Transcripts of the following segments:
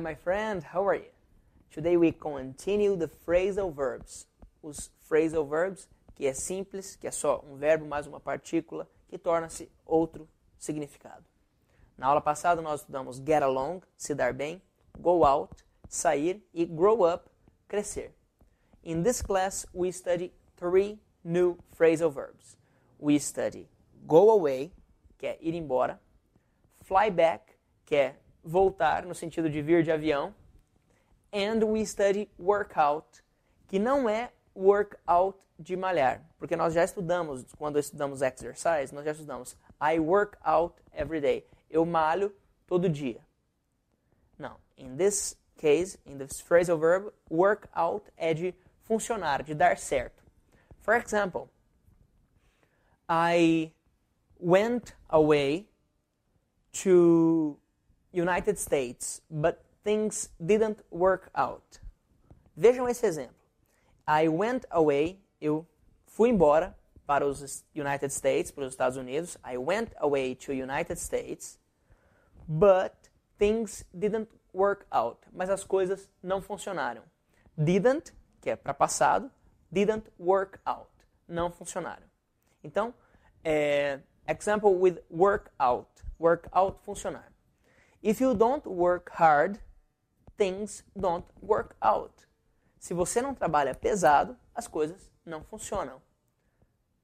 my friend. How are you? Today we continue the phrasal verbs. Os phrasal verbs, que é simples, que é só um verbo mais uma partícula, que torna-se outro significado. Na aula passada nós estudamos get along, se dar bem, go out, sair e grow up, crescer. In this class we study three new phrasal verbs. We study go away, que é ir embora, fly back, que é voltar no sentido de vir de avião, and we study workout, que não é workout de malhar, porque nós já estudamos, quando estudamos exercise, nós já estudamos I work out every day. Eu malho todo dia. Não, in this case, in this phrasal verb, work out é de funcionar, de dar certo. For example, I went away to United States, but things didn't work out. Vejam esse exemplo. I went away, eu fui embora para os United States, para os Estados Unidos. I went away to United States, but things didn't work out. Mas as coisas não funcionaram. Didn't, que é para passado, didn't work out. Não funcionaram. Então, é, example with work out. Work out, funcionar. If you don't work hard, things don't work out. Se você não trabalha pesado, as coisas não funcionam.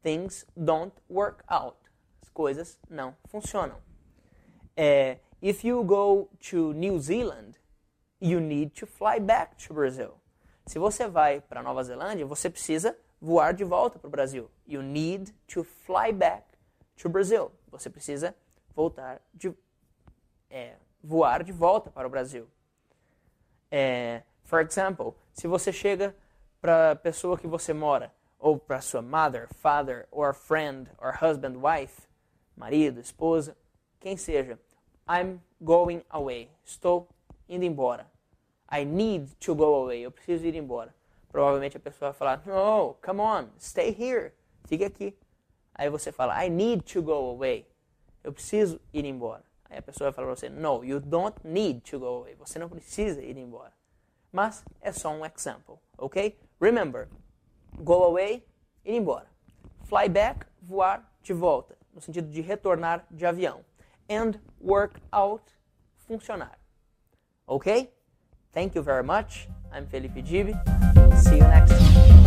Things don't work out. As coisas não funcionam. É, if you go to New Zealand, you need to fly back to Brazil. Se você vai para Nova Zelândia, você precisa voar de volta para o Brasil. You need to fly back to Brazil. Você precisa voltar de é, voar de volta para o Brasil. É, for example, se você chega para a pessoa que você mora, ou para sua mother, father, or friend, or husband, wife, marido, esposa, quem seja, I'm going away. Estou indo embora. I need to go away. Eu preciso ir embora. Provavelmente a pessoa vai falar, no, come on, stay here. Fique aqui. Aí você fala, I need to go away. Eu preciso ir embora. Aí a pessoa vai falar para você, no, you don't need to go away. Você não precisa ir embora. Mas é só um example, ok? Remember, go away, ir embora. Fly back, voar de volta, no sentido de retornar de avião. And work out, funcionar. Ok? Thank you very much. I'm Felipe Gibi. See you next time.